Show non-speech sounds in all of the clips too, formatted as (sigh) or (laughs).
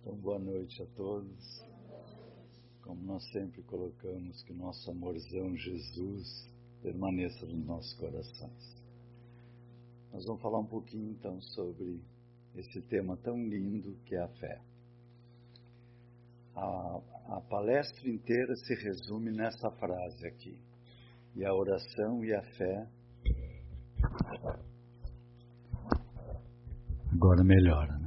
Então, boa noite a todos. Como nós sempre colocamos, que nosso amorzão Jesus permaneça nos nossos corações. Nós vamos falar um pouquinho então sobre esse tema tão lindo que é a fé. A, a palestra inteira se resume nessa frase aqui. E a oração e a fé. Agora melhora, né?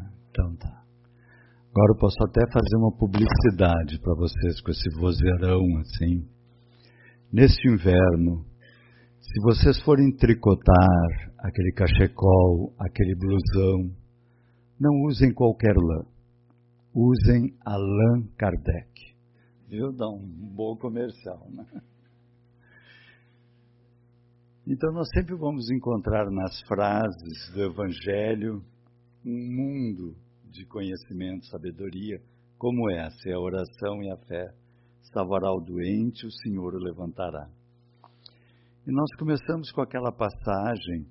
Agora eu posso até fazer uma publicidade para vocês com esse vozeirão assim. Neste inverno, se vocês forem tricotar aquele cachecol, aquele blusão, não usem qualquer lã. Usem a lã Kardec. Viu? Dá um bom comercial, né? Então nós sempre vamos encontrar nas frases do Evangelho um mundo de conhecimento, sabedoria, como essa é a oração e a fé. Salvará o doente, o Senhor o levantará. E nós começamos com aquela passagem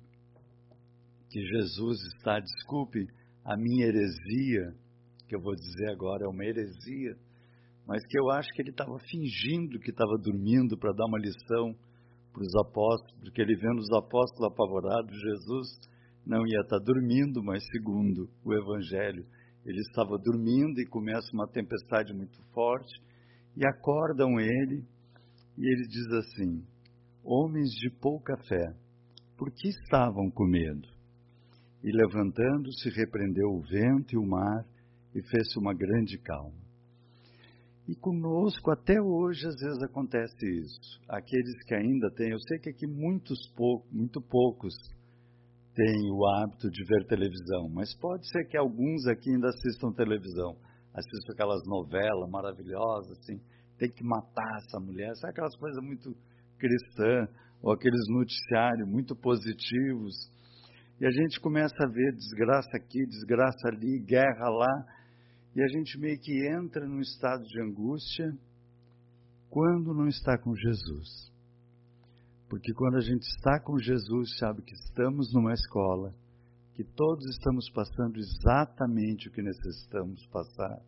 que Jesus está, desculpe a minha heresia, que eu vou dizer agora é uma heresia, mas que eu acho que ele estava fingindo que estava dormindo para dar uma lição para os apóstolos, porque ele vendo os apóstolos apavorados, Jesus não ia estar dormindo, mas segundo o Evangelho, ele estava dormindo e começa uma tempestade muito forte e acordam ele e ele diz assim: Homens de pouca fé, por que estavam com medo? E levantando-se, repreendeu o vento e o mar e fez uma grande calma. E conosco até hoje às vezes acontece isso. Aqueles que ainda têm, eu sei que aqui muitos muito poucos têm o hábito de ver televisão, mas pode ser que alguns aqui ainda assistam televisão, assistam aquelas novelas maravilhosas, assim, tem que matar essa mulher, sabe aquelas coisas muito cristãs, ou aqueles noticiários muito positivos, e a gente começa a ver desgraça aqui, desgraça ali, guerra lá, e a gente meio que entra num estado de angústia quando não está com Jesus. Porque quando a gente está com Jesus, sabe que estamos numa escola, que todos estamos passando exatamente o que necessitamos passar,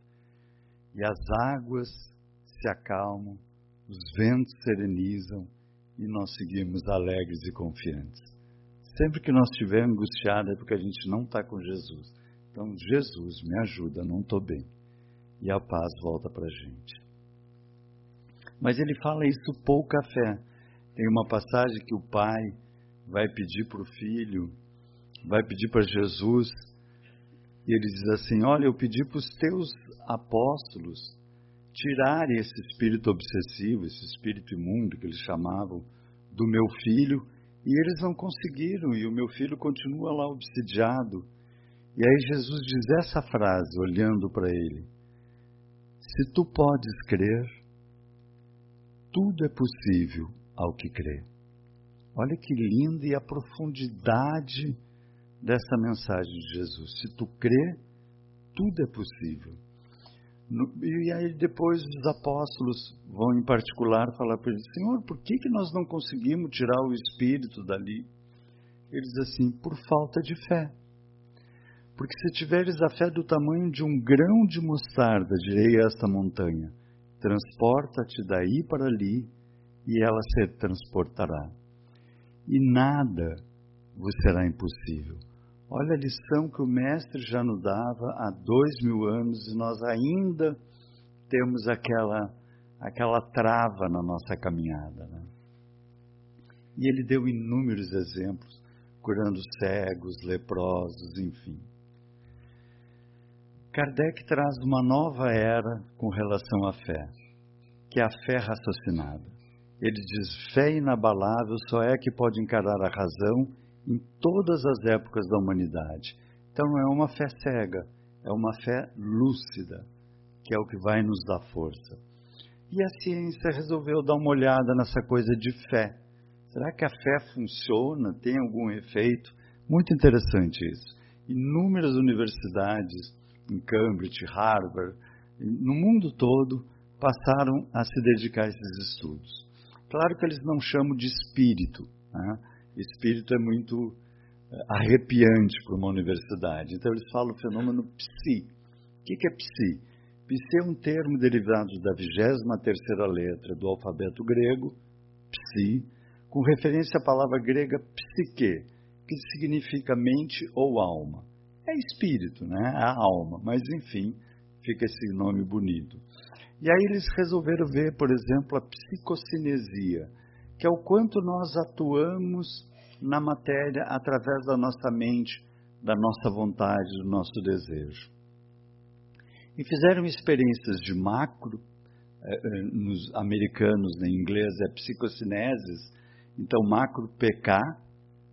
e as águas se acalmam, os ventos serenizam e nós seguimos alegres e confiantes. Sempre que nós estivermos angustiados é porque a gente não está com Jesus. Então, Jesus, me ajuda, não estou bem. E a paz volta para a gente. Mas ele fala isso pouca fé. Tem uma passagem que o pai vai pedir para o filho, vai pedir para Jesus, e ele diz assim: Olha, eu pedi para os teus apóstolos tirarem esse espírito obsessivo, esse espírito imundo que eles chamavam, do meu filho, e eles não conseguiram, e o meu filho continua lá obsidiado. E aí Jesus diz essa frase, olhando para ele: Se tu podes crer, tudo é possível ao que crê. Olha que linda e a profundidade dessa mensagem de Jesus. Se tu crê, tudo é possível. No, e aí depois os apóstolos vão em particular falar para ele, Senhor, por que, que nós não conseguimos tirar o espírito dali? Ele diz assim, por falta de fé. Porque se tiveres a fé do tamanho de um grão de mostarda, direi a esta montanha, transporta-te daí para ali, e ela se transportará. E nada vos será impossível. Olha a lição que o Mestre já nos dava há dois mil anos e nós ainda temos aquela, aquela trava na nossa caminhada. Né? E ele deu inúmeros exemplos, curando cegos, leprosos, enfim. Kardec traz uma nova era com relação à fé, que é a fé raciocinada. Ele diz: fé inabalável só é que pode encarar a razão em todas as épocas da humanidade. Então não é uma fé cega, é uma fé lúcida, que é o que vai nos dar força. E a ciência resolveu dar uma olhada nessa coisa de fé. Será que a fé funciona? Tem algum efeito? Muito interessante isso. Inúmeras universidades, em Cambridge, Harvard, no mundo todo, passaram a se dedicar a esses estudos. Claro que eles não chamam de espírito. Né? Espírito é muito eh, arrepiante para uma universidade. Então eles falam o fenômeno psi, que, que é psi? Psi é um termo derivado da 23 terceira letra do alfabeto grego, psi, com referência à palavra grega psique, que significa mente ou alma. É espírito, né? É a alma, mas enfim, fica esse nome bonito. E aí eles resolveram ver, por exemplo, a psicocinesia, que é o quanto nós atuamos na matéria através da nossa mente, da nossa vontade, do nosso desejo. E fizeram experiências de macro, eh, eh, nos americanos, em inglês é psicocineses, então macro PK,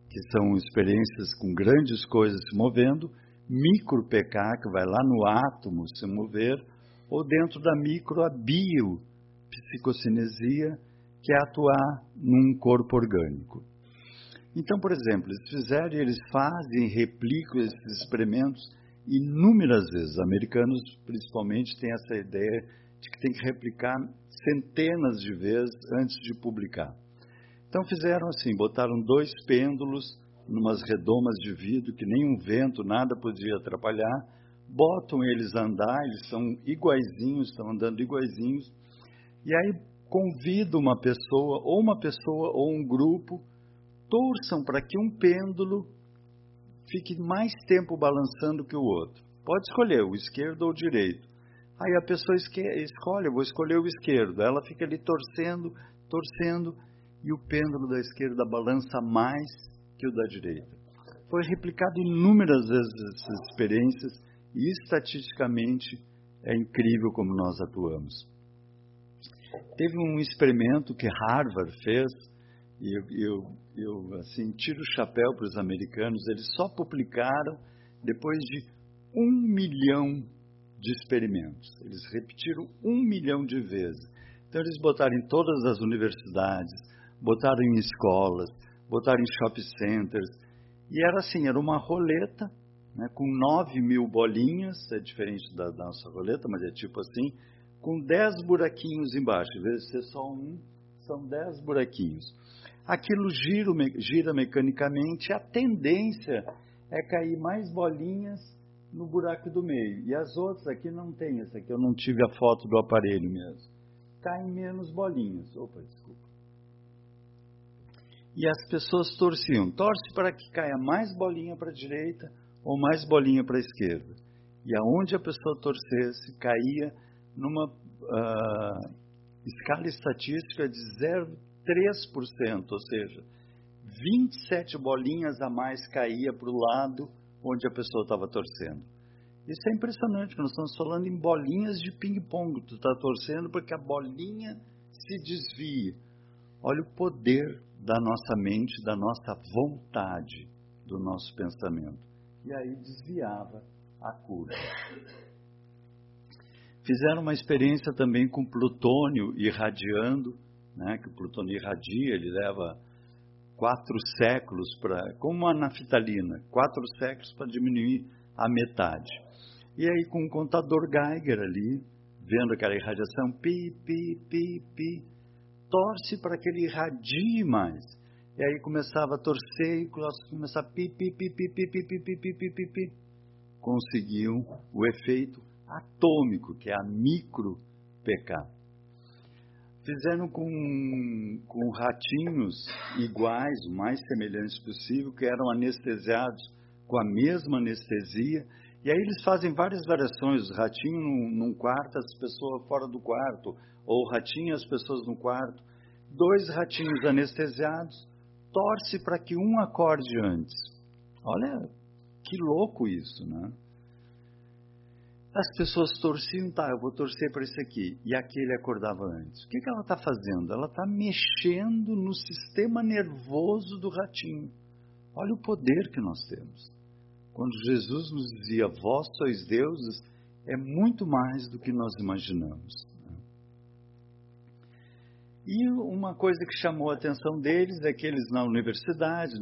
que são experiências com grandes coisas se movendo, micro PK, que vai lá no átomo se mover, ou dentro da micro a biopsicocinesia, que é atuar num corpo orgânico. Então, por exemplo, eles fizeram eles fazem, replicam esses experimentos inúmeras vezes. Os americanos, principalmente, têm essa ideia de que tem que replicar centenas de vezes antes de publicar. Então fizeram assim, botaram dois pêndulos numas redomas de vidro que nenhum vento, nada podia atrapalhar, botam eles a andar, eles são iguaizinhos, estão andando iguaizinhos, e aí convida uma pessoa, ou uma pessoa ou um grupo, torçam para que um pêndulo fique mais tempo balançando que o outro. Pode escolher o esquerdo ou o direito. Aí a pessoa escolhe, vou escolher o esquerdo. Ela fica ali torcendo, torcendo, e o pêndulo da esquerda balança mais que o da direita. Foi replicado inúmeras vezes essas experiências e estatisticamente é incrível como nós atuamos. Teve um experimento que Harvard fez e eu, eu, eu assim tiro o chapéu para os americanos. Eles só publicaram depois de um milhão de experimentos. Eles repetiram um milhão de vezes. Então eles botaram em todas as universidades, botaram em escolas, botaram em shopping centers. E era assim, era uma roleta né, com 9 mil bolinhas, é diferente da, nossa roleta, mas é tipo assim, com 10 buraquinhos embaixo. Em vez de ser só um, são 10 buraquinhos. Aquilo gira, gira mecanicamente, a tendência é cair mais bolinhas no buraco do meio. E as outras aqui não tem, essa aqui eu não tive a foto do aparelho mesmo. Caem menos bolinhas. Opa, desculpa e as pessoas torciam. Torce para que caia mais bolinha para a direita ou mais bolinha para a esquerda. E aonde a pessoa torcesse, caía numa uh, escala estatística de 0,3%, ou seja, 27 bolinhas a mais caía para o lado onde a pessoa estava torcendo. Isso é impressionante, nós estamos falando em bolinhas de ping-pong. Tu está torcendo porque a bolinha se desvia. Olha o poder da nossa mente, da nossa vontade, do nosso pensamento. E aí desviava a cura. Fizeram uma experiência também com plutônio irradiando, né, que o plutônio irradia, ele leva quatro séculos para, como a naftalina, quatro séculos para diminuir a metade. E aí com o contador Geiger ali, vendo aquela irradiação, pi, pi, pi, pi, torce para que ele irradie mais. E aí começava a torcer e começava a pi, pi, pi, pi, pi, pi, pi, pi, pi, pi, pi. Conseguiam o efeito atômico, que é a micro PK. Fizeram com, com ratinhos iguais, o mais semelhantes possível, que eram anestesiados com a mesma anestesia. E aí eles fazem várias variações, ratinho num, num quarto, as pessoas fora do quarto, ou ratinho as pessoas no quarto, dois ratinhos anestesiados, torce para que um acorde antes. Olha que louco isso, né? As pessoas torciam, tá, eu vou torcer para esse aqui, e aquele acordava antes. O que, que ela está fazendo? Ela está mexendo no sistema nervoso do ratinho. Olha o poder que nós temos. Quando Jesus nos dizia, vós sois deuses, é muito mais do que nós imaginamos. E uma coisa que chamou a atenção deles é que eles na universidade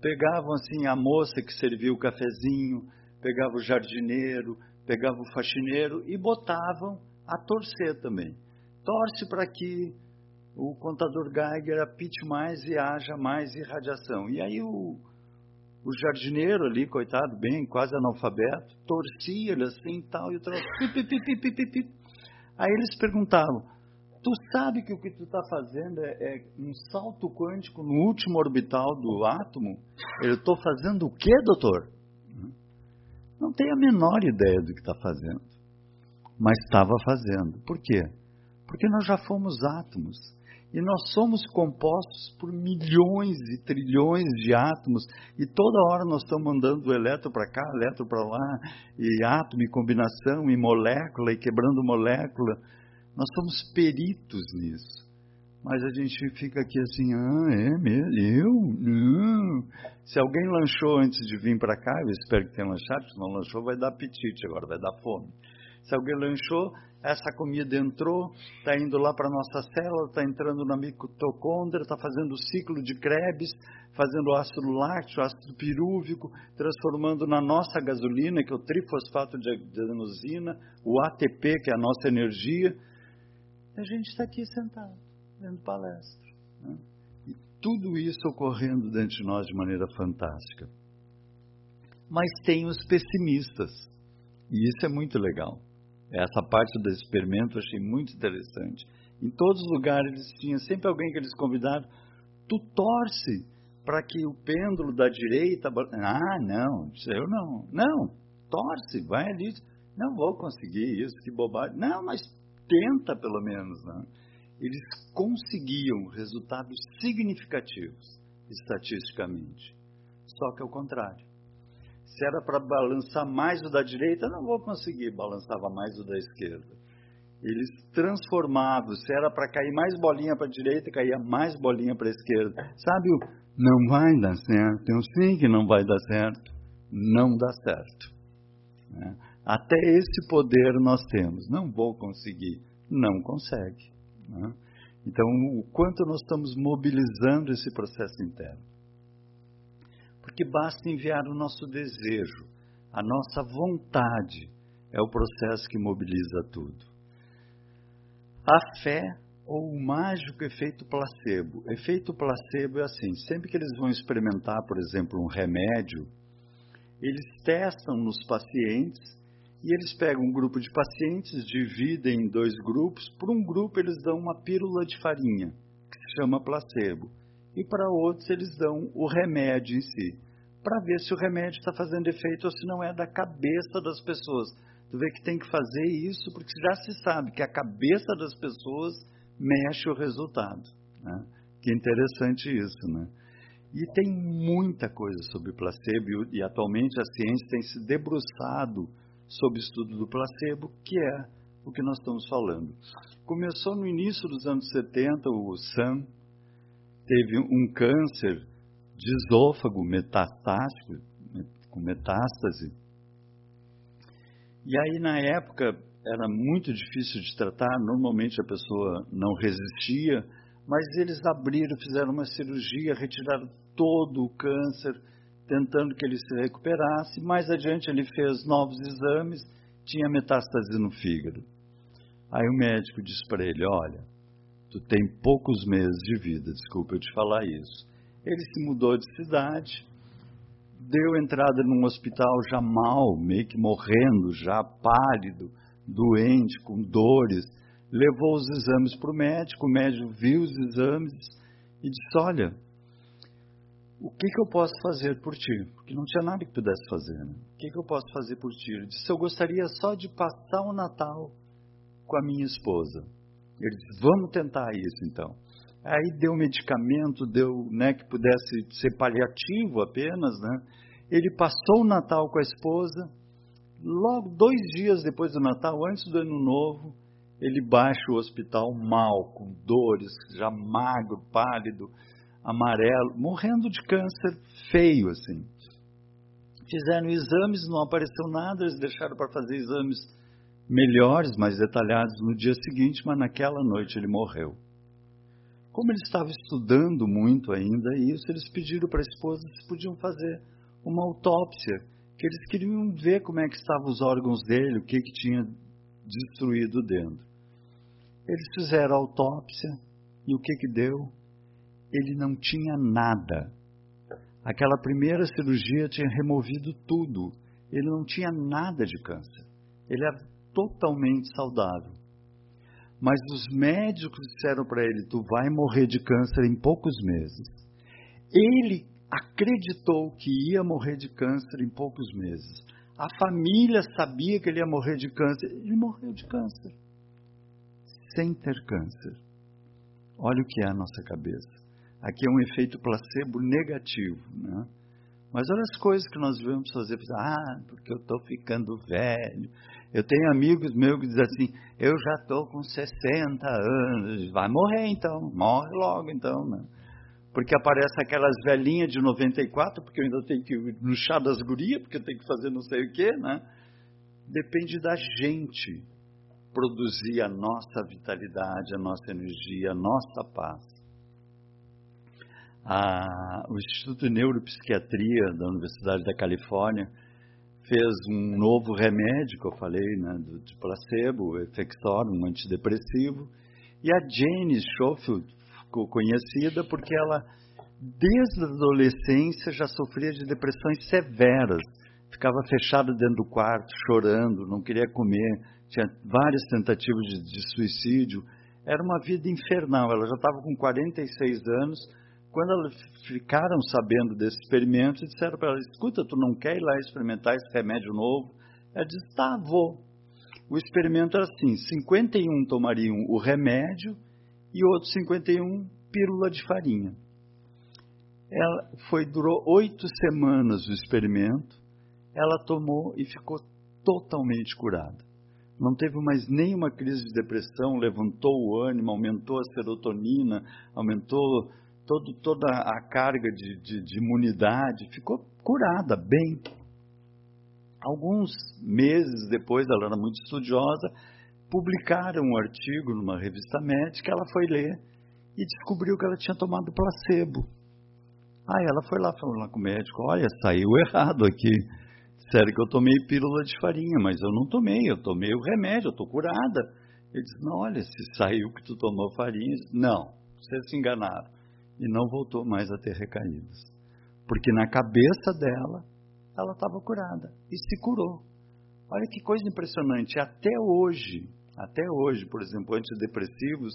pegavam assim a moça que servia o cafezinho, pegava o jardineiro, pegava o faxineiro e botavam a torcer também. Torce para que o contador Geiger apite mais e haja mais irradiação. E aí o, O jardineiro ali, coitado, bem, quase analfabeto, torcia ele assim tal, e o troço. Aí eles perguntavam: Tu sabe que o que tu está fazendo é, é, um salto quântico no último orbital do átomo? Eu estou fazendo o quê, doutor? Não tem a menor ideia do que está fazendo, mas estava fazendo. Por quê? Porque nós já fomos átomos. E nós somos compostos por milhões e trilhões de átomos, e toda hora nós estamos mandando o elétron para cá, elétron para lá, e átomo, e combinação, e molécula, e quebrando molécula. Nós somos peritos nisso. Mas a gente fica aqui assim, ah, é mesmo? Eu? Não. Se alguém lanchou antes de vir para cá, eu espero que tenha lanchado, se não lanchou vai dar apetite agora, vai dar fome. Se alguém lanchou, essa comida entrou, está indo lá para a nossa célula, está entrando na mitocôndria, está fazendo o ciclo de Krebs, fazendo ácido lácteo, ácido pirúvico, transformando na nossa gasolina, que é o trifosfato de adenosina, o ATP, que é a nossa energia. A gente está aqui sentado, vendo palestra. Né? E tudo isso ocorrendo dentro de nós de maneira fantástica. Mas tem os pessimistas, e isso é muito legal. Essa parte do experimento eu achei muito interessante. Em todos os lugares eles tinham sempre alguém que eles convidaram. Tu torce para que o pêndulo da direita. Ah, não, eu não. Não, torce, vai ali. Não vou conseguir isso, que bobagem. Não, mas tenta pelo menos. Né? Eles conseguiam resultados significativos estatisticamente. Só que é o contrário. Se era para balançar mais o da direita, não vou conseguir, balançava mais o da esquerda. Eles transformavam, se era para cair mais bolinha para a direita, caía mais bolinha para a esquerda. Sabe o não vai dar certo? Eu sei que não vai dar certo. Não dá certo. Né? Até esse poder nós temos. Não vou conseguir. Não consegue. Né? Então, o quanto nós estamos mobilizando esse processo interno porque basta enviar o nosso desejo, a nossa vontade é o processo que mobiliza tudo. A fé ou o mágico efeito placebo. Efeito placebo é assim: sempre que eles vão experimentar, por exemplo, um remédio, eles testam nos pacientes e eles pegam um grupo de pacientes, dividem em dois grupos. Por um grupo, eles dão uma pílula de farinha, que se chama placebo e para outros eles dão o remédio em si, para ver se o remédio está fazendo efeito ou se não é da cabeça das pessoas. Tu vê que tem que fazer isso porque já se sabe que a cabeça das pessoas mexe o resultado. Né? Que interessante isso, né? E tem muita coisa sobre placebo e, e atualmente a ciência tem se debruçado sobre o estudo do placebo, que é o que nós estamos falando. Começou no início dos anos 70, o Sam, teve um câncer de esôfago metastático, com metástase. E aí, na época, era muito difícil de tratar, normalmente a pessoa não resistia, mas eles abriram, fizeram uma cirurgia, retiraram todo o câncer, tentando que ele se recuperasse. Mais adiante, ele fez novos exames, tinha metástase no fígado. Aí o médico disse para ele: Olha, tu tem poucos meses de vida, desculpa eu te falar isso. Ele se mudou de cidade, deu entrada num hospital já mal, meio que morrendo, já pálido, doente, com dores, levou os exames para o médico, o médico viu os exames e disse, olha, o que, que eu posso fazer por ti? Porque não tinha nada que pudesse fazer. Né? O que, que eu posso fazer por ti? Ele disse, eu gostaria só de passar o Natal com a minha esposa. Ele disse, vamos tentar isso então. Aí deu medicamento, deu, né, que pudesse ser paliativo apenas, né? Ele passou o Natal com a esposa. Logo dois dias depois do Natal, antes do Ano Novo, ele baixa o hospital mal, com dores, já magro, pálido, amarelo, morrendo de câncer feio assim. Fizeram exames, não apareceu nada, eles deixaram para fazer exames melhores, mais detalhados no dia seguinte, mas naquela noite ele morreu. Como ele estava estudando muito ainda isso, eles pediram para a esposa se podiam fazer uma autópsia, que eles queriam ver como é que estavam os órgãos dele, o que, que tinha destruído dentro. Eles fizeram a autópsia e o que que deu? Ele não tinha nada. Aquela primeira cirurgia tinha removido tudo. Ele não tinha nada de câncer. Ele era totalmente saudável. Mas os médicos disseram para ele: tu vai morrer de câncer em poucos meses. Ele acreditou que ia morrer de câncer em poucos meses. A família sabia que ele ia morrer de câncer. Ele morreu de câncer. Sem ter câncer. Olha o que é a nossa cabeça. Aqui é um efeito placebo negativo, né? Mas olha as coisas que nós vamos fazer. Ah, porque eu estou ficando velho. Eu tenho amigos meus que dizem assim, eu já estou com 60 anos. Vai morrer então, morre logo então, né? Porque aparece aquelas velhinhas de 94, porque eu ainda tenho que ir no chá das gurias, porque eu tenho que fazer não sei o quê, né? Depende da gente produzir a nossa vitalidade, a nossa energia, a nossa paz. A, o Instituto de Neuropsiquiatria da Universidade da Califórnia fez um novo remédio, que eu falei, né, de placebo, o Efexor, um antidepressivo, e a Jane Schofield ficou conhecida porque ela, desde a adolescência, já sofria de depressões severas, ficava fechada dentro do quarto, chorando, não queria comer, tinha várias tentativas de, de suicídio, era uma vida infernal, ela já estava com 46 anos, quando elas ficaram sabendo desse experimento, disseram para ela: escuta, tu não quer ir lá experimentar esse remédio novo? Ela disse: tá, vou. O experimento era assim: 51 tomariam o remédio e outros 51 pílula de farinha. Ela foi durou oito semanas o experimento. Ela tomou e ficou totalmente curada. Não teve mais nenhuma crise de depressão, levantou o ânimo, aumentou a serotonina, aumentou todo, toda a carga de, de, de imunidade, ficou curada, bem. Alguns meses depois, ela era muito estudiosa, publicaram um artigo numa revista médica, ela foi ler e descobriu que ela tinha tomado placebo. Aí ela foi lá falou lá com o médico, olha, saiu errado aqui. Disseram que eu tomei pílula de farinha, mas eu não tomei, eu tomei o remédio, eu estou curada. Ele disse, não, olha, se saiu que tu tomou farinha, não, vocês se enganaram e não voltou mais a ter recaídas. Porque na cabeça dela, ela estava curada e se curou. Olha que coisa impressionante. Até hoje, até hoje, por exemplo, antidepressivos,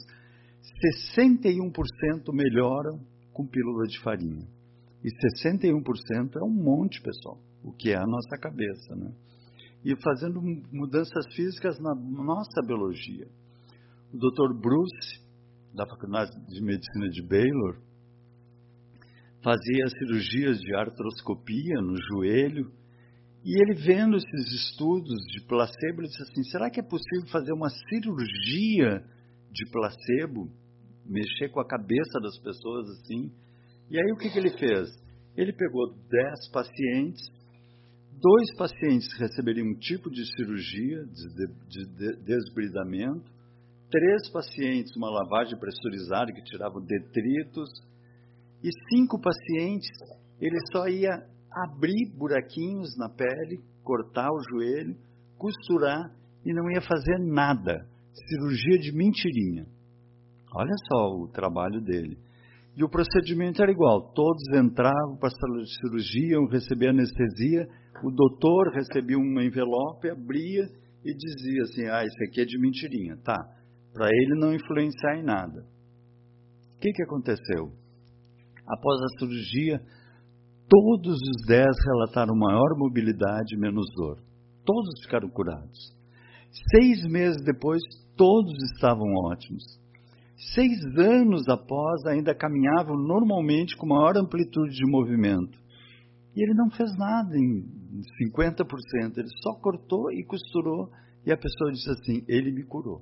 61% melhoram com pílula de farinha. E 61% é um monte, pessoal, o que é a nossa cabeça, né? E fazendo mudanças físicas na nossa biologia. O Dr. Bruce, da Faculdade de Medicina de Baylor, fazia cirurgias de artroscopia no joelho, e ele vendo esses estudos de placebo, ele disse assim: será que é possível fazer uma cirurgia de placebo, mexer com a cabeça das pessoas assim? E aí o que, que ele fez? Ele pegou 10 pacientes, dois pacientes receberiam um tipo de cirurgia de, de, de desbridamento, três pacientes uma lavagem pressurizada que tirava detritos, e cinco pacientes, ele só ia abrir buraquinhos na pele, cortar o joelho, costurar e não ia fazer nada. Cirurgia de mentirinha. Olha só o trabalho dele. E o procedimento era igual: todos entravam para a cirurgia, iam receber anestesia, o doutor recebia um envelope, abria e dizia assim: ah, esse aqui é de mentirinha. Tá, para ele não influenciar em nada. O que, que aconteceu? Após a cirurgia, todos os dez relataram maior mobilidade e menos dor. Todos ficaram curados. Seis meses depois, todos estavam ótimos. Seis anos após, ainda caminhavam normalmente com maior amplitude de movimento. E ele não fez nada em 50%, ele só cortou e costurou. E a pessoa disse assim: Ele me curou.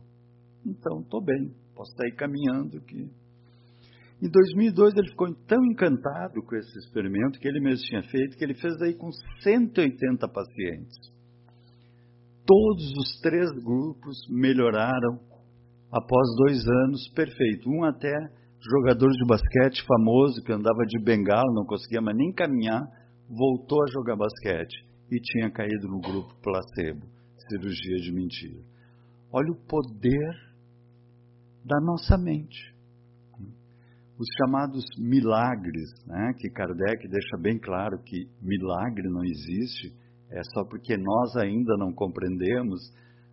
Então, estou bem, posso estar aí caminhando que em 2002 ele ficou tão encantado com esse experimento que ele mesmo tinha feito, que ele fez aí com 180 pacientes. Todos os três grupos melhoraram após dois anos, perfeito. Um até jogador de basquete famoso que andava de bengala, não conseguia mais nem caminhar, voltou a jogar basquete e tinha caído no grupo placebo, cirurgia de mentira. Olha o poder da nossa mente. Os chamados milagres, né, que Kardec deixa bem claro que milagre não existe, é só porque nós ainda não compreendemos,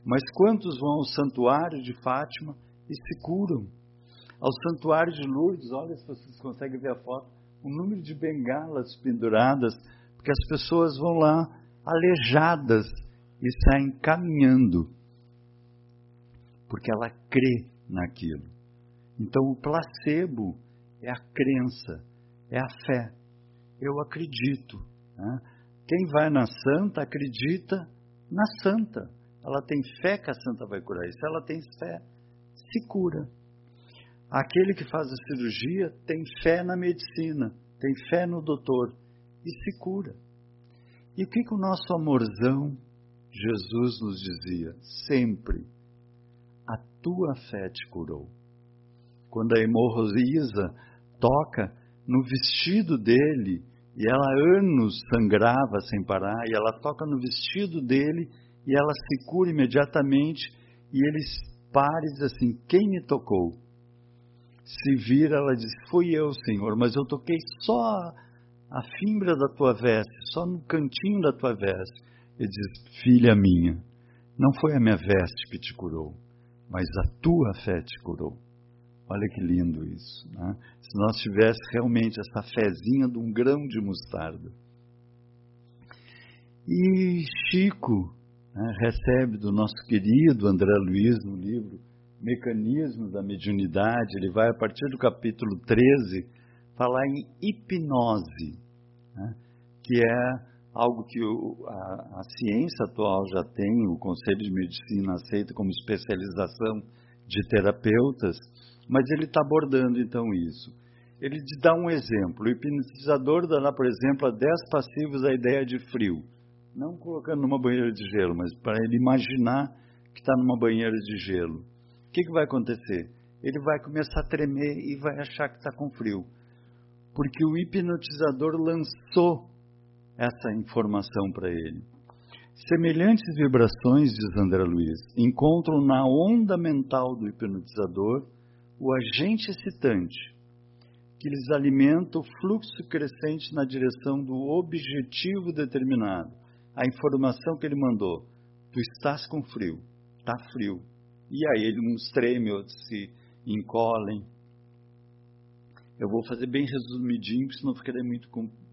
mas quantos vão ao santuário de Fátima e se curam? Ao santuário de Lourdes, olha se vocês conseguem ver a foto, o número de bengalas penduradas, porque as pessoas vão lá alejadas e saem caminhando, porque ela crê naquilo. Então o placebo é a crença, é a fé. Eu acredito. Né? Quem vai na santa acredita na santa. Ela tem fé que a santa vai curar. Se ela tem fé, se cura. Aquele que faz a cirurgia tem fé na medicina, tem fé no doutor e se cura. E o que, que o nosso amorzão Jesus nos dizia? Sempre, a tua fé te curou. Quando a hemorroísa toca no vestido dele, e ela anos sangrava sem parar, e ela toca no vestido dele, e ela se cura imediatamente, e ele para e diz assim: Quem me tocou? Se vira, ela diz: Fui eu, Senhor, mas eu toquei só a fimbra da tua veste, só no cantinho da tua veste. Ele diz: Filha minha, não foi a minha veste que te curou, mas a tua fé te curou. Olha que lindo isso. Né? Se nós tivéssemos realmente essa fezinha de um grão de mostarda. E Chico né, recebe do nosso querido André Luiz no livro Mecanismos da Mediunidade, ele vai a partir do capítulo 13 falar em hipnose, né, que é algo que o, a, a ciência atual já tem, o Conselho de Medicina aceita como especialização de terapeutas, mas ele está abordando então isso. Ele dá um exemplo. O hipnotizador dará, por exemplo, a 10 passivos a ideia de frio. Não colocando numa banheira de gelo, mas para ele imaginar que está numa banheira de gelo. O que, que vai acontecer? Ele vai começar a tremer e vai achar que está com frio. Porque o hipnotizador lançou essa informação para ele. Semelhantes vibrações, diz André Luiz, encontram na onda mental do hipnotizador o agente excitante, que lhes alimenta o fluxo crescente na direção do objetivo determinado. A informação que ele mandou: tu estás com frio, está frio. E aí uns tremem, outros se encolhem. Eu vou fazer bem resumidinho, porque senão ficaria muito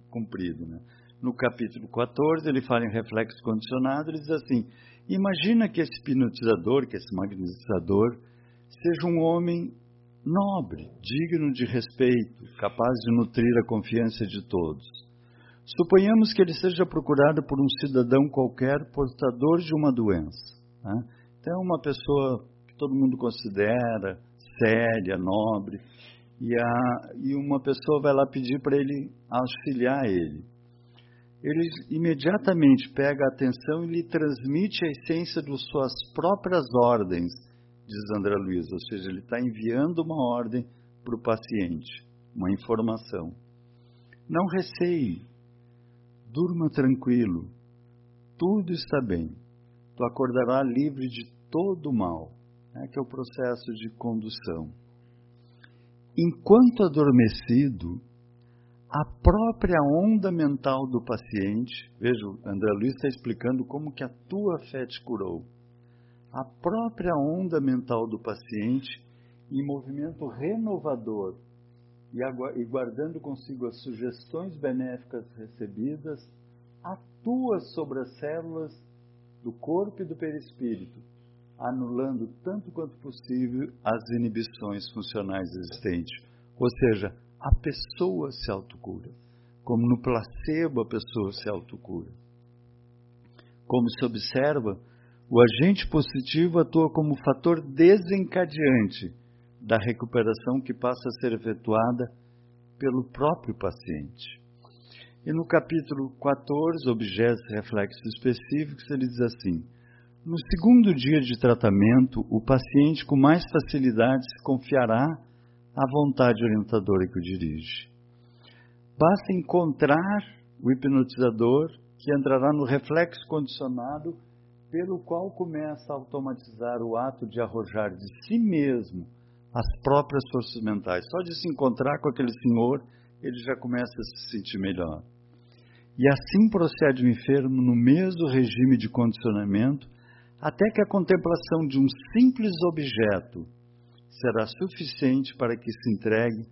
comprido. Né? No capítulo 14, ele fala em reflexo condicionado, ele diz assim: Imagina que esse hipnotizador, que esse magnetizador, seja um homem nobre, digno de respeito, capaz de nutrir a confiança de todos. Suponhamos que ele seja procurado por um cidadão qualquer portador de uma doença. Né? Então, é uma pessoa que todo mundo considera séria, nobre, e, a, e uma pessoa vai lá pedir para ele auxiliar ele. Ele imediatamente pega a atenção e lhe transmite a essência de suas próprias ordens diz André Luiz, ou seja, ele está enviando uma ordem para o paciente, uma informação. Não receie, durma tranquilo, tudo está bem, tu acordará livre de todo o mal, né, que é o processo de condução. Enquanto adormecido, a própria onda mental do paciente, veja, André Luiz está explicando como que a tua fé te curou a própria onda mental do paciente em movimento renovador e guardando consigo as sugestões benéficas recebidas, atua sobre as células do corpo e do perispírito, anulando tanto quanto possível as inibições funcionais existentes. Ou seja, a pessoa se autocura. Como no placebo a pessoa se autocura. Como se observa, o agente positivo atua como fator desencadeante da recuperação que passa a ser efetuada pelo próprio paciente. E no capítulo 14, objetos e reflexos específicos, ele diz assim: No segundo dia de tratamento, o paciente com mais facilidade se confiará à vontade orientadora que o dirige. Basta encontrar o hipnotizador que entrará no reflexo condicionado pelo qual começa a automatizar o ato de arrojar de si mesmo as próprias forças mentais. Só de se encontrar com aquele senhor, ele já começa a se sentir melhor. E assim procede o enfermo no mesmo regime de condicionamento, até que a contemplação de um simples objeto será suficiente para que se entregue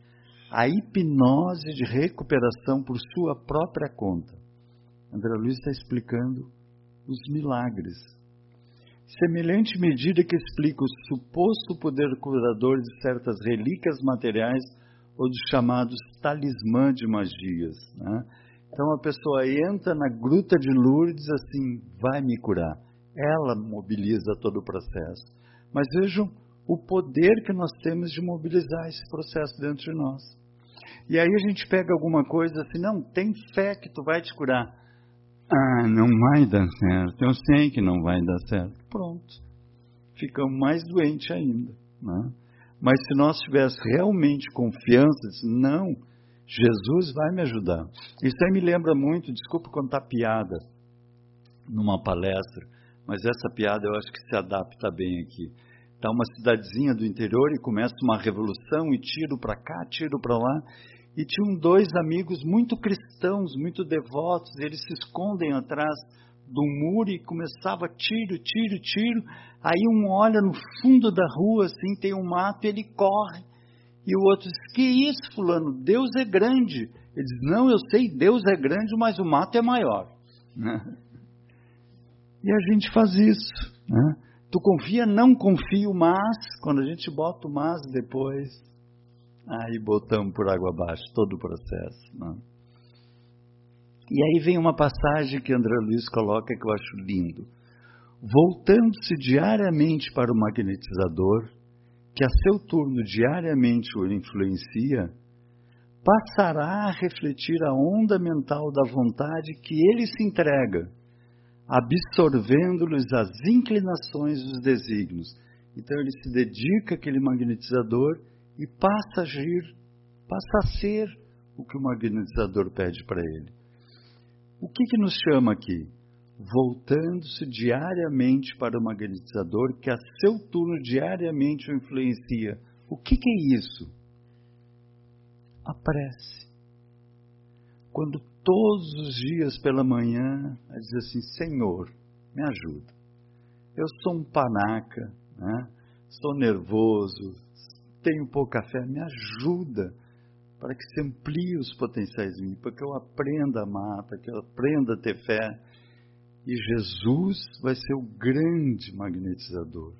à hipnose de recuperação por sua própria conta. André Luiz está explicando os milagres. Semelhante medida que explica o suposto poder curador de certas relíquias materiais ou dos chamados talismã de magias. Né? Então a pessoa entra na gruta de Lourdes assim, vai me curar. Ela mobiliza todo o processo. Mas vejam o poder que nós temos de mobilizar esse processo dentro de nós. E aí a gente pega alguma coisa assim, não, tem fé que tu vai te curar. Ah, não vai dar certo. Eu sei que não vai dar certo. Pronto. Ficamos mais doentes ainda. Né? Mas se nós tivéssemos realmente confiança, não, Jesus vai me ajudar. Isso aí me lembra muito, desculpa contar piada numa palestra, mas essa piada eu acho que se adapta bem aqui. Está uma cidadezinha do interior e começa uma revolução e tiro para cá, tiro para lá. E tinham dois amigos muito cristãos, muito devotos, eles se escondem atrás do muro e começava tiro, tiro, tiro. Aí um olha no fundo da rua, assim, tem um mato, ele corre. E o outro diz: Que isso, Fulano? Deus é grande. Ele diz: Não, eu sei, Deus é grande, mas o mato é maior. (laughs) E a gente faz isso. Né? Tu confia, não confio, mas, quando a gente bota o mas depois, aí botamos por água abaixo todo o processo. Né? E aí vem uma passagem que André Luiz coloca que eu acho lindo. Voltando-se diariamente para o magnetizador, que a seu turno diariamente o influencia, passará a refletir a onda mental da vontade que ele se entrega, absorvendo-lhes as inclinações dos desígnios. Então ele se dedica àquele magnetizador e passa a agir, passa a ser o que o magnetizador pede para ele. O que, que nos chama aqui? Voltando-se diariamente para o magnetizador que a seu turno diariamente o influencia. O que, que é isso? A prece. Quando todos os dias pela manhã, a dizer assim: Senhor, me ajuda. Eu sou um panaca, né? sou nervoso, tenho pouca fé, me ajuda para que se amplie os potenciais em mim, para que eu aprenda a amar, para que eu aprenda a ter fé. E Jesus vai ser o grande magnetizador.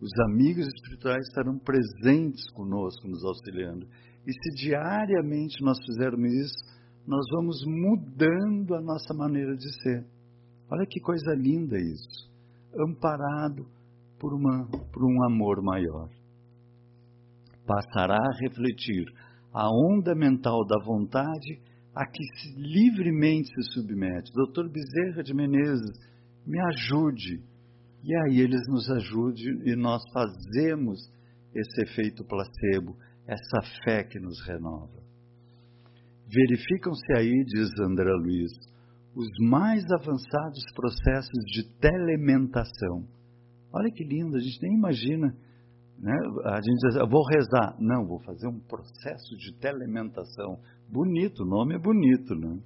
Os amigos espirituais estarão presentes conosco, nos auxiliando. E se diariamente nós fizermos isso, nós vamos mudando a nossa maneira de ser. Olha que coisa linda isso. Amparado por, uma, por um amor maior. Passará a refletir a onda mental da vontade a que se livremente se submete. Doutor Bezerra de Menezes, me ajude. E aí eles nos ajudem e nós fazemos esse efeito placebo, essa fé que nos renova. Verificam-se aí, diz André Luiz, os mais avançados processos de telementação. Olha que lindo, a gente nem imagina. Né? A gente diz, eu vou rezar. Não, vou fazer um processo de telementação. Bonito, o nome é bonito, né?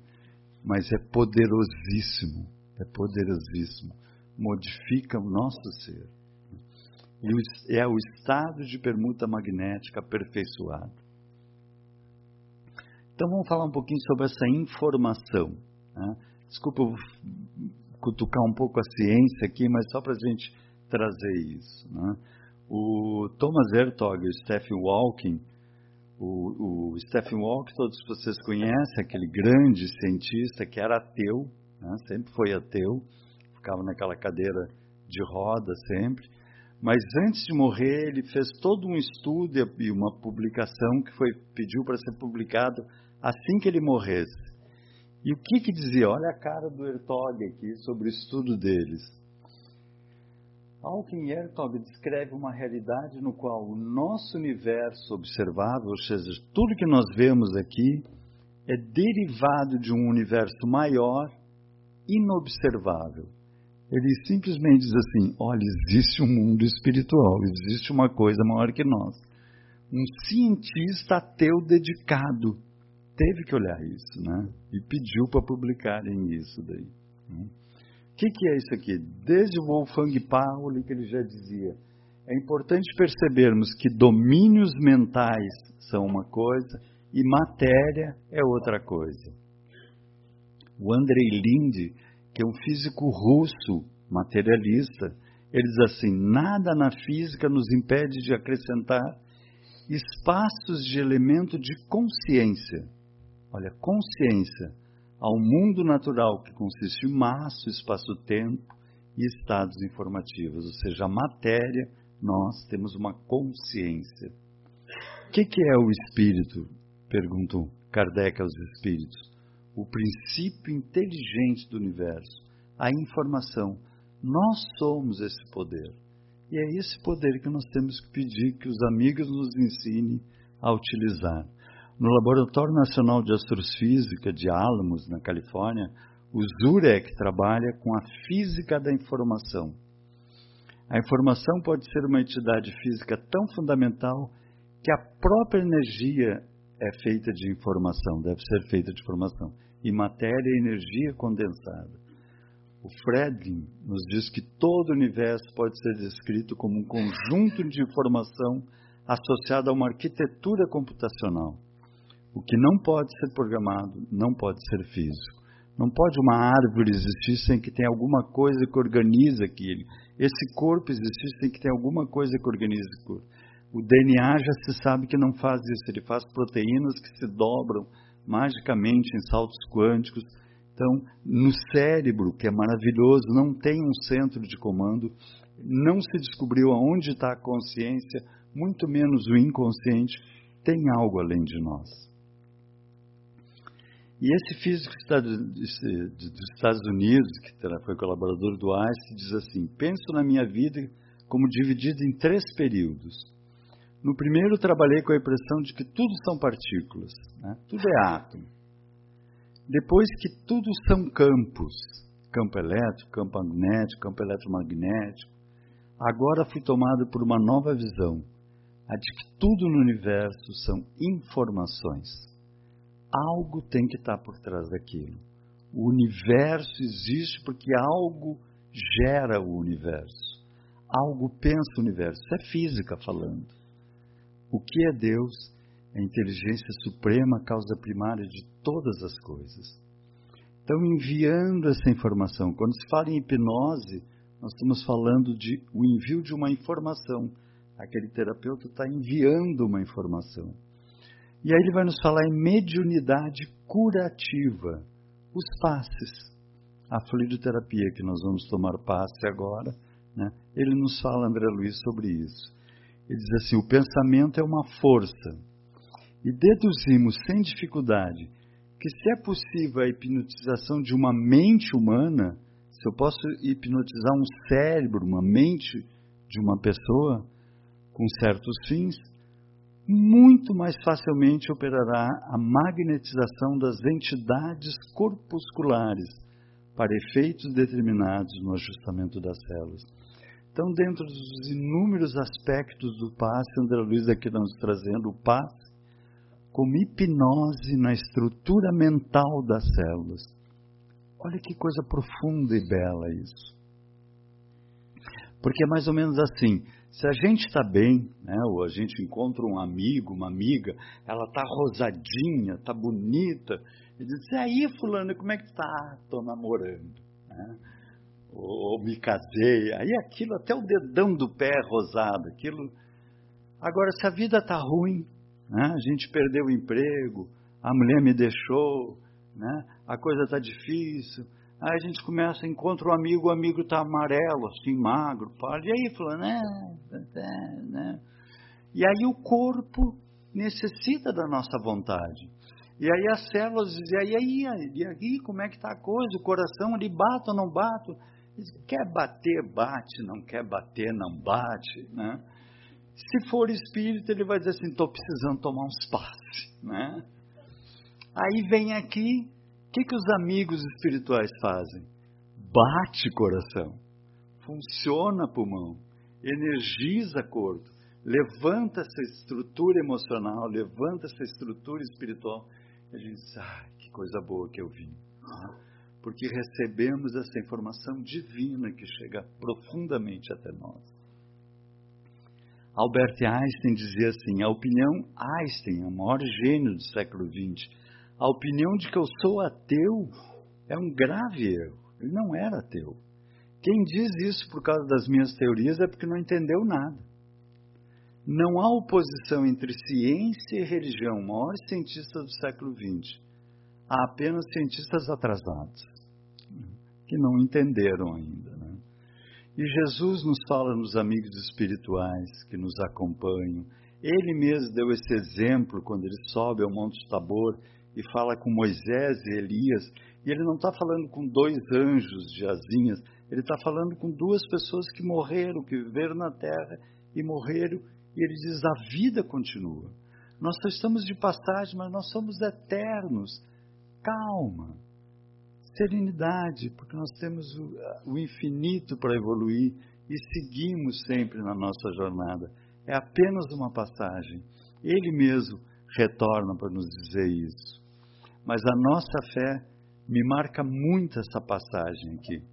mas é poderosíssimo. É poderosíssimo. Modifica o nosso ser. E é o estado de permuta magnética aperfeiçoado. Então vamos falar um pouquinho sobre essa informação. Né? Desculpa eu cutucar um pouco a ciência aqui, mas só para a gente trazer isso. Né? O Thomas Hertog e o Stephen Hawking, o, o Stephen Hawking, todos vocês conhecem, aquele grande cientista que era ateu, né? sempre foi ateu, ficava naquela cadeira de roda sempre, mas antes de morrer ele fez todo um estudo e uma publicação que foi pediu para ser publicado assim que ele morresse. E o que que dizia? Olha a cara do Hertog aqui sobre o estudo deles. Hawking Hertog descreve uma realidade no qual o nosso universo observável, ou seja, tudo que nós vemos aqui, é derivado de um universo maior, inobservável. Ele simplesmente diz assim: olha, existe um mundo espiritual, existe uma coisa maior que nós. Um cientista ateu dedicado teve que olhar isso, né? E pediu para publicarem isso daí. Né? O que, que é isso aqui? Desde Wolfgang Pauli, que ele já dizia, é importante percebermos que domínios mentais são uma coisa e matéria é outra coisa. O Andrei Linde, que é um físico russo materialista, ele diz assim: nada na física nos impede de acrescentar espaços de elemento de consciência. Olha, consciência ao mundo natural que consiste em massa, espaço-tempo e estados informativos, ou seja, a matéria, nós temos uma consciência. O que, que é o espírito? Perguntou Kardec aos espíritos. O princípio inteligente do universo, a informação. Nós somos esse poder. E é esse poder que nós temos que pedir que os amigos nos ensinem a utilizar. No Laboratório Nacional de Astrofísica de Alamos, na Califórnia, o Zurek trabalha com a física da informação. A informação pode ser uma entidade física tão fundamental que a própria energia é feita de informação, deve ser feita de informação. E matéria é energia condensada. O Fredlin nos diz que todo o universo pode ser descrito como um conjunto de informação associada a uma arquitetura computacional. O que não pode ser programado não pode ser físico. Não pode uma árvore existir sem que tenha alguma coisa que organize aquilo. Esse corpo existir sem que tenha alguma coisa que organize o corpo. O DNA já se sabe que não faz isso, ele faz proteínas que se dobram magicamente em saltos quânticos. Então, no cérebro, que é maravilhoso, não tem um centro de comando, não se descobriu aonde está a consciência, muito menos o inconsciente, tem algo além de nós. E esse físico dos Estados Unidos, que foi colaborador do Einstein, diz assim: Penso na minha vida como dividida em três períodos. No primeiro, trabalhei com a impressão de que tudo são partículas, né? tudo é átomo. Depois, que tudo são campos campo elétrico, campo magnético, campo eletromagnético. Agora fui tomado por uma nova visão, a de que tudo no universo são informações algo tem que estar por trás daquilo. O universo existe porque algo gera o universo. Algo pensa o universo. Isso é física falando. O que é Deus? É a inteligência suprema, causa primária de todas as coisas. Então, enviando essa informação. Quando se fala em hipnose, nós estamos falando de o envio de uma informação. Aquele terapeuta está enviando uma informação. E aí ele vai nos falar em mediunidade curativa, os passes. A fluidoterapia que nós vamos tomar passe agora, né? ele nos fala, André Luiz, sobre isso. Ele diz assim: o pensamento é uma força. E deduzimos sem dificuldade que se é possível a hipnotização de uma mente humana, se eu posso hipnotizar um cérebro, uma mente de uma pessoa, com certos fins, muito mais facilmente operará a magnetização das entidades corpusculares para efeitos determinados no ajustamento das células. Então, dentro dos inúmeros aspectos do passe, André Luiz aqui nos trazendo o passe como hipnose na estrutura mental das células. Olha que coisa profunda e bela isso. Porque é mais ou menos assim: se a gente está bem, né, ou a gente encontra um amigo, uma amiga, ela está rosadinha, está bonita, e diz, e aí fulano, como é que está? Estou namorando. Né? Ou, ou, me casei. Aí aquilo, até o dedão do pé é rosado, aquilo... Agora, se a vida está ruim, né, a gente perdeu o emprego, a mulher me deixou, né, a coisa está difícil, Aí a gente começa, encontra um amigo, o amigo está amarelo, assim, magro, fala, e aí, falando, né, né? E aí o corpo necessita da nossa vontade. E aí as células dizem, e aí, e aí, como é que está a coisa? O coração, ele bate ou não bate? Quer bater, bate, não quer bater, não bate, né? Se for espírito, ele vai dizer assim, estou precisando tomar uns passes, né? Aí vem aqui, que, que os amigos espirituais fazem? Bate coração, funciona pulmão, energiza corpo. levanta essa estrutura emocional, levanta essa estrutura espiritual. E a gente diz, ah, que coisa boa que eu vim. Porque recebemos essa informação divina que chega profundamente até nós. Albert Einstein dizia assim: a opinião Einstein, o maior gênio do século XX, a opinião de que eu sou ateu é um grave erro. Ele não era ateu. Quem diz isso por causa das minhas teorias é porque não entendeu nada. Não há oposição entre ciência e religião, maiores cientistas do século XX. Há apenas cientistas atrasados, que não entenderam ainda. E Jesus nos fala nos amigos espirituais que nos acompanham. Ele mesmo deu esse exemplo quando ele sobe ao Monte Tabor e fala com Moisés e Elias. E ele não está falando com dois anjos de asinhas, ele está falando com duas pessoas que morreram, que viveram na terra e morreram. E ele diz: a vida continua. Nós só estamos de passagem, mas nós somos eternos. Calma serenidade, porque nós temos o, o infinito para evoluir e seguimos sempre na nossa jornada. É apenas uma passagem. Ele mesmo retorna para nos dizer isso. Mas a nossa fé me marca muito essa passagem aqui.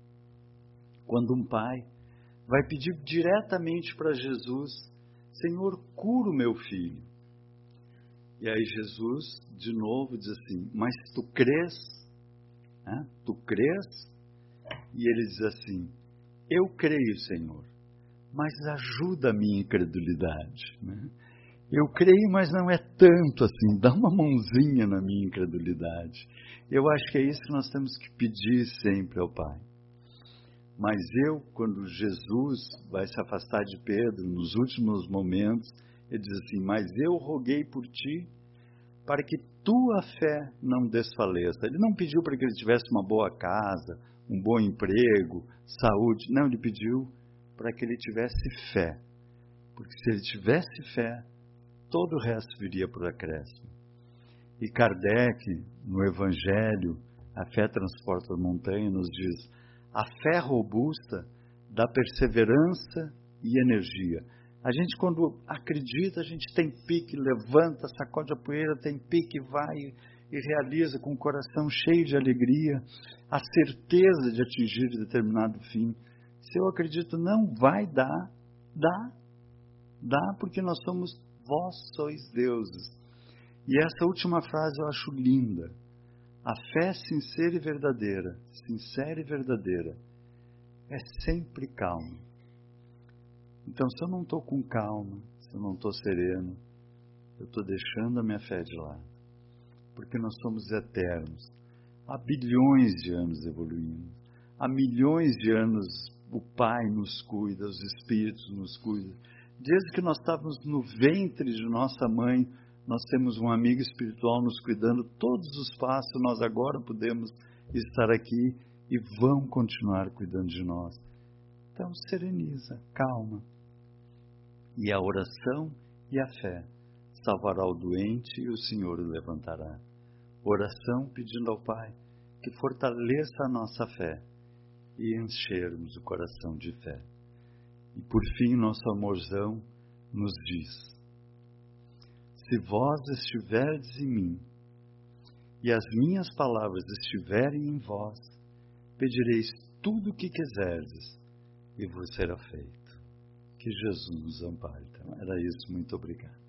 Quando um pai vai pedir diretamente para Jesus: Senhor, cura o meu filho. E aí Jesus, de novo, diz assim: Mas tu crês? Né? Tu crês? E ele diz assim: Eu creio, Senhor, mas ajuda a minha incredulidade. Né? Eu creio, mas não é tanto assim. Dá uma mãozinha na minha incredulidade. Eu acho que é isso que nós temos que pedir sempre ao Pai. Mas eu, quando Jesus vai se afastar de Pedro, nos últimos momentos, ele diz assim: Mas eu roguei por ti para que tua fé não desfaleça. Ele não pediu para que ele tivesse uma boa casa, um bom emprego, saúde. Não, ele pediu para que ele tivesse fé. Porque se ele tivesse fé, todo o resto viria por acréscimo. E Kardec, no Evangelho, A Fé Transporta a Montanha, nos diz: a fé robusta dá perseverança e energia. A gente, quando acredita, a gente tem pique, levanta, sacode a poeira, tem pique, vai e realiza com o coração cheio de alegria, a certeza de atingir determinado fim. Se eu acredito, não vai dar, dá. Dá porque nós somos, vós sois deuses. E essa última frase eu acho linda. A fé sincera e verdadeira, sincera e verdadeira, é sempre calma então, se eu não estou com calma, se eu não estou sereno, eu estou deixando a minha fé de lado. Porque nós somos eternos. Há bilhões de anos evoluindo. Há milhões de anos o Pai nos cuida, os Espíritos nos cuidam. Desde que nós estávamos no ventre de nossa mãe, nós temos um amigo espiritual nos cuidando todos os passos. Nós agora podemos estar aqui e vão continuar cuidando de nós. Então, sereniza, calma e a oração e a fé salvará o doente e o Senhor o levantará. Oração pedindo ao Pai que fortaleça a nossa fé e enchermos o coração de fé. E por fim, nosso amorzão nos diz: Se vós estiverdes em mim e as minhas palavras estiverem em vós, pedireis tudo o que quiserdes e vos será feito. Que Jesus nos ampare. Então, era isso. Muito obrigado.